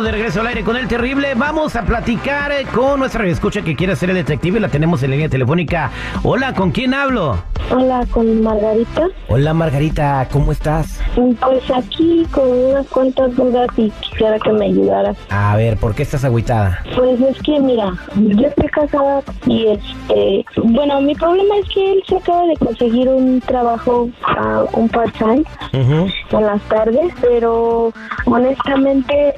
Estamos de regreso al aire con el terrible. Vamos a platicar eh, con nuestra escucha que quiere ser el detective. La tenemos en línea telefónica. Hola, ¿con quién hablo? Hola, con Margarita. Hola, Margarita, ¿cómo estás? Pues aquí con unas cuantas dudas y quisiera que me ayudaras. A ver, ¿por qué estás agüitada? Pues es que, mira, yo estoy casada y este. Bueno, mi problema es que él se acaba de conseguir un trabajo, ah, un part-time Ujú. en las tardes, pero honestamente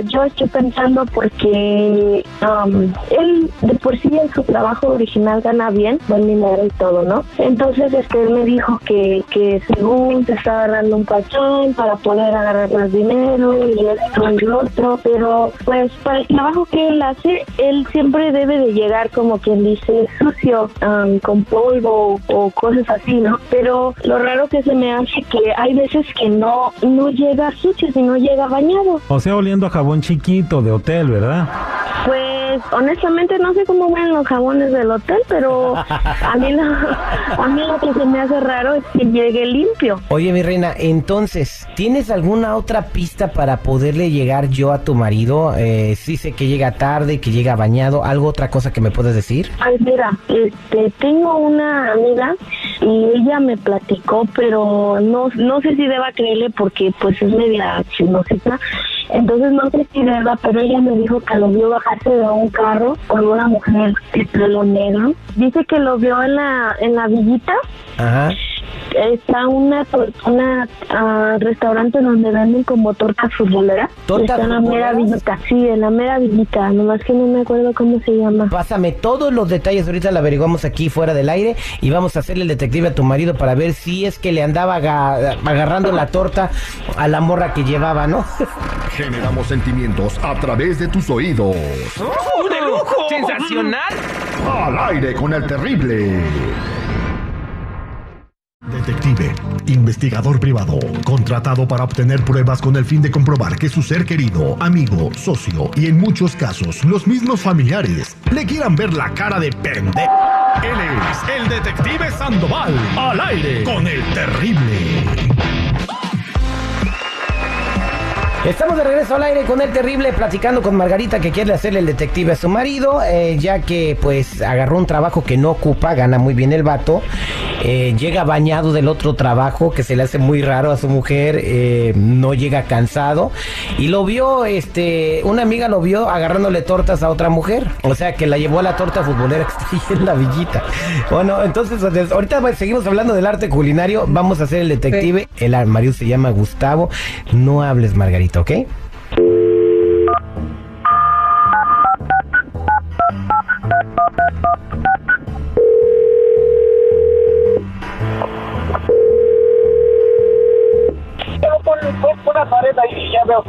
yo estoy pensando porque am, él de por sí en su trabajo original gana bien, buen dinero y todo, ¿no? Entonces este él me dijo que, que según se estaba agarrando un pachón para poder agarrar más dinero y esto y lo otro, pero pues para el trabajo que él hace, él siempre debe de llegar como quien dice sucio, am, con polvo o cosas así, ¿no? Pero lo raro que se me hace que hay veces que no, no llega sucio, sino llega bañado. O sea, oliendo a jabón chiquito de hotel, ¿verdad? Pues honestamente no sé cómo ven los jabones del hotel, pero a mí lo, a mí lo que se me hace raro es que llegue limpio. Oye, mi reina, entonces, ¿tienes alguna otra pista para poderle llegar yo a tu marido? Eh, sí sé que llega tarde, que llega bañado. ¿Algo otra cosa que me puedes decir? Ay, mira, este, tengo una amiga y ella me platicó, pero no, no sé si deba creerle porque pues es media chismosita. Entonces no sé si deba, pero ella me dijo que lo vio bajarse de un carro con una mujer de pelo negro. Dice que lo vio en la, en la villita. Ajá. Está una, una ah, restaurante donde venden como tortas futboleras. ¿Tortas Está en la mera villita, sí, en la mera villita, nomás que no me acuerdo cómo se llama. Pásame todos los detalles, ahorita lo averiguamos aquí fuera del aire y vamos a hacerle el detective a tu marido para ver si es que le andaba aga- agarrando la torta a la morra que llevaba, ¿no? Generamos sentimientos a través de tus oídos. ¡De lujo! ¡Sensacional! Al aire con el terrible. Detective, investigador privado, contratado para obtener pruebas con el fin de comprobar que su ser querido, amigo, socio y en muchos casos los mismos familiares le quieran ver la cara de pende. Él es el detective Sandoval, al aire con el terrible. Estamos de regreso al aire con el terrible platicando con Margarita que quiere hacerle el detective a su marido, eh, ya que pues agarró un trabajo que no ocupa, gana muy bien el vato, eh, llega bañado del otro trabajo que se le hace muy raro a su mujer, eh, no llega cansado. Y lo vio, este, una amiga lo vio agarrándole tortas a otra mujer, o sea que la llevó a la torta futbolera que está ahí en la villita. Bueno, entonces ahorita pues, seguimos hablando del arte culinario, vamos a hacer el detective, el marido se llama Gustavo, no hables Margarita, ¿ok? Una pared ahí y ya veo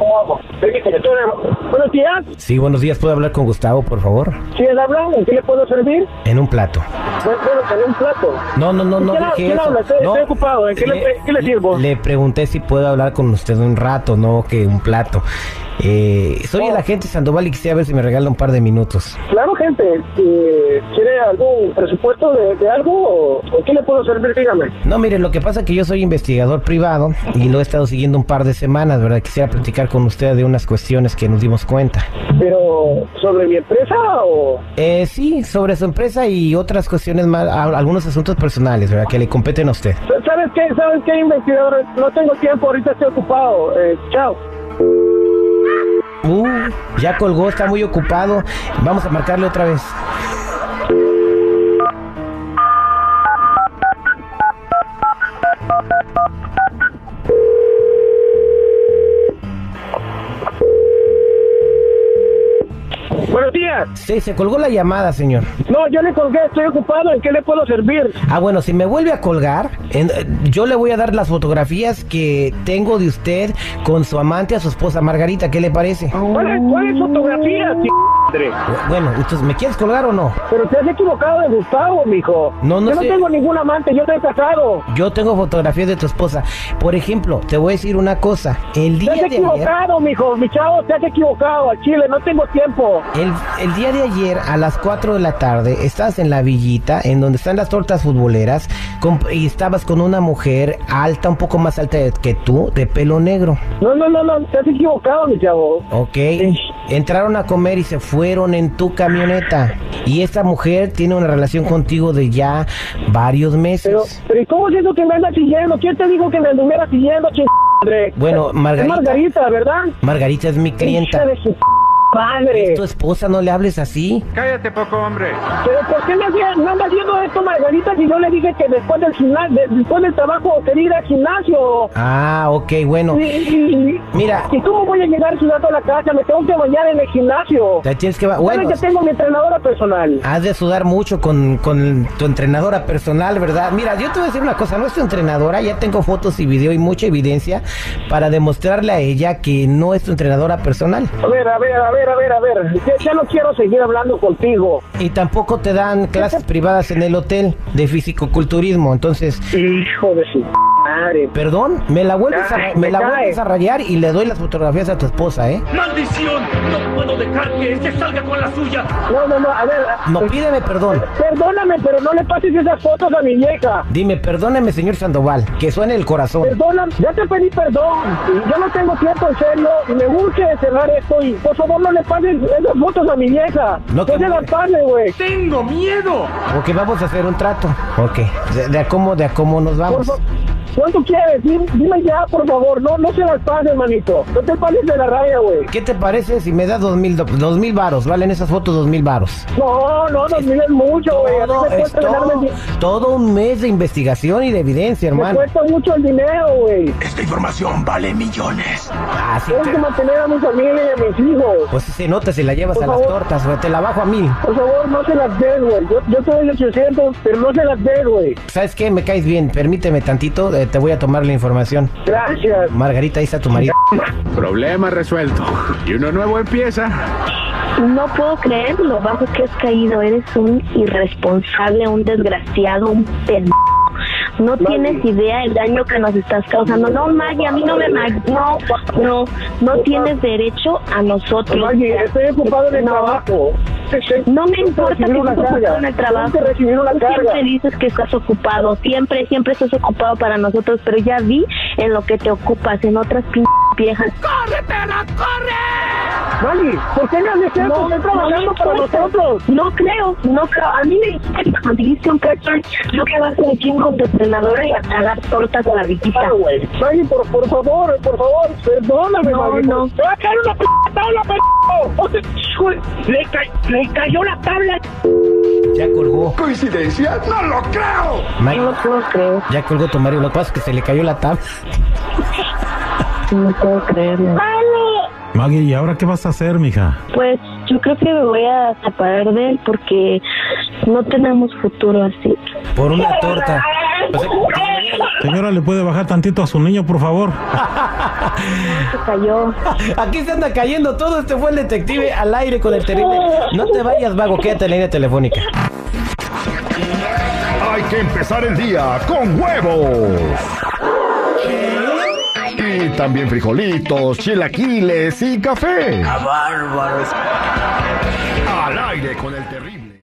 Buenos días, Sí, buenos días. ¿Puedo hablar con Gustavo, por favor? si él habla, ¿en qué le puedo servir? En un plato. Bueno, en un plato. No, no, no, no ¿Quién ha- dije quién eso. habla? Estoy- No. estoy ocupado. ¿En qué le- qué le sirvo? Le pregunté si puedo hablar con usted un rato, no que un plato. Eh, soy el Oh. agente Sandoval y quisiera ver si me regala un par de minutos. Claro, gente, eh, ¿quiere algún presupuesto de, de algo o, o qué le puedo servir? Dígame. No, mire, lo que pasa es que yo soy investigador privado y lo he estado siguiendo un par de semanas, ¿verdad? Quisiera platicar con usted de unas cuestiones que nos dimos cuenta. Pero, ¿sobre mi empresa o...? Eh, sí, sobre su empresa y otras cuestiones más, algunos asuntos personales, ¿verdad? Que le competen a usted. ¿Sabes qué? ¿Sabes qué, investigador? No tengo tiempo, ahorita estoy ocupado. Eh, chao. Uh, ya colgó, está muy ocupado. Vamos a marcarle otra vez. Buenos días. Sí, se colgó la llamada, señor. No, yo le colgué, estoy ocupado. ¿En qué le puedo servir? Ah, bueno, si me vuelve a colgar, en- eh, yo le voy a dar las fotografías que tengo de usted con su amante, a su esposa Margarita. ¿Qué le parece? ¿Cuál es, cuál es André. Bueno, entonces, ¿me quieres colgar o no? Pero te has equivocado de Gustavo, mijo. No, no Yo no sé. tengo ningún amante, yo estoy casado. Yo tengo fotografías de tu esposa. Por ejemplo, te voy a decir una cosa. El Te día has de ayer, equivocado, mijo. Mi chavo, te has equivocado. Al chile, no tengo tiempo. el, el día de ayer a las 4 de la tarde estás en la villita, en donde están las tortas futboleras, con- y estabas con una mujer alta, un poco más alta que tú, de pelo negro. No, no, no, no. Te has equivocado, mi chavo. Ok, entraron a comer y se fueron en tu camioneta. Y esta mujer tiene una relación contigo de ya varios meses. Pero, pero ¿y cómo es eso que me andas siguiendo? ¿Quién te dijo que me anduviera siguendo, ching... Bueno, Es Margarita. Margarita, ¿verdad? Margarita es mi clienta. Hija de su padre. Tu esposa, no le hables así. Cállate poco, hombre. Pero ¿por qué me hacía- no anda haciendo esto, Margarita, si yo le dije que después del gimnasio, después del trabajo quería ir al gimnasio? Ah, ok, bueno. Y, y- Mira. ¿Y cómo voy a llegar sudando a la casa? Me tengo que bañar en el gimnasio. Te tienes que... ¿Sabes Bueno, que tengo mi entrenadora personal? has de sudar mucho con, con tu entrenadora personal, ¿verdad? Mira, yo te voy a decir una cosa. No es tu entrenadora. Ya tengo fotos y video y mucha evidencia para demostrarle a ella que no es tu entrenadora personal. A ver, a ver, a ver, a ver, a ver. Ya, ya no quiero seguir hablando contigo. Y tampoco te dan clases privadas en el hotel de fisicoculturismo. Entonces, Hijo de su madre. perdón, me la vuelves a, me me la cae. vuelves a rayar y le doy las fotografías a tu esposa, ¿eh? ¡Maldición! No puedo dejar que este salga con la suya. No, no, no, a ver. No, pídeme perdón. Perdóname, pero no le pases esas fotos a mi vieja. Dime, perdóneme, señor Sandoval, que suene el corazón. Perdóname, ya te pedí perdón. Yo no tengo tiempo en serio y me urge cerrar esto y por favor no le pases esas fotos a mi vieja. No te se las pases, güey. ¡Tengo miedo! Ok, vamos a hacer un trato. Ok, de, de a cómo, de a cómo nos vamos. ¿Cuánto quieres? Dime, dime ya, por favor. No, no se las pases, manito. No te pases de la raya, güey. ¿Qué te parece si me das dos mil, do- dos mil varos? ¿Valen esas fotos dos mil varos? No, no, dos mil es mucho, güey. A mí Todo, me es cuesta ganarme el todo, todo un mes de investigación y de evidencia, Me hermano. cuesta mucho el dinero, güey. Esta información vale millones. Así Tengo que mantener a mi familia y a mis hijos. Pues si se nota si la llevas Por a las tortas, güey. Te la bajo a mil. Por favor, no se las des, güey. Yo, yo te doy 800, pero no se las des, güey. ¿Sabes qué? Me caes bien. Permíteme tantito. Eh, te voy a tomar la información. Gracias. Margarita, ahí está tu marido. Problema resuelto. Y uno nuevo empieza. No puedo creer lo bajo que has caído. Eres un irresponsable, un desgraciado, un pendejo. No tienes idea el daño que nos estás causando. No, Maggie, a mí no me... No, no, no tienes derecho a nosotros. Oye, estoy ocupado en el No. trabajo. No me importa que estés ocupado en el trabajo. Tú siempre dices que estás ocupado. Siempre, siempre estás ocupado para nosotros. Pero ya vi en lo que te ocupas, en otras p viejas. Mali, ¿por qué no haces eso? No, trabajando no me para nosotros. No creo, no creo. A mí me dijiste que conseguiste un catcher, yo que vas al gym con tu entrenadora y a tragar tortas a la visita. Claro, güey. Maggie, por, por favor, por favor, perdóname, No, Maggie. no. ¡Te va a caer una p tabla, p***! O sea, hijo, le, ca- le cayó la tabla. Ya colgó. ¿Coincidencia? ¡No lo creo! No puedo creer, ya colgó tu marido. Lo que pasa es que se le cayó la tabla. No puedo creerlo. Maggie, ¿y ahora qué vas a hacer, mija? Pues yo creo que me voy a separar de él porque no tenemos futuro así. Por una torta. Señora, ¿le puede bajar tantito a su niño, por favor? Se cayó. Aquí se anda cayendo todo. Este fue el detective al aire con el terrible. No te vayas, vago. Quédate en la línea telefónica. Hay que empezar el día con huevos. Y también frijolitos, chilaquiles y café. Al aire con el terrible.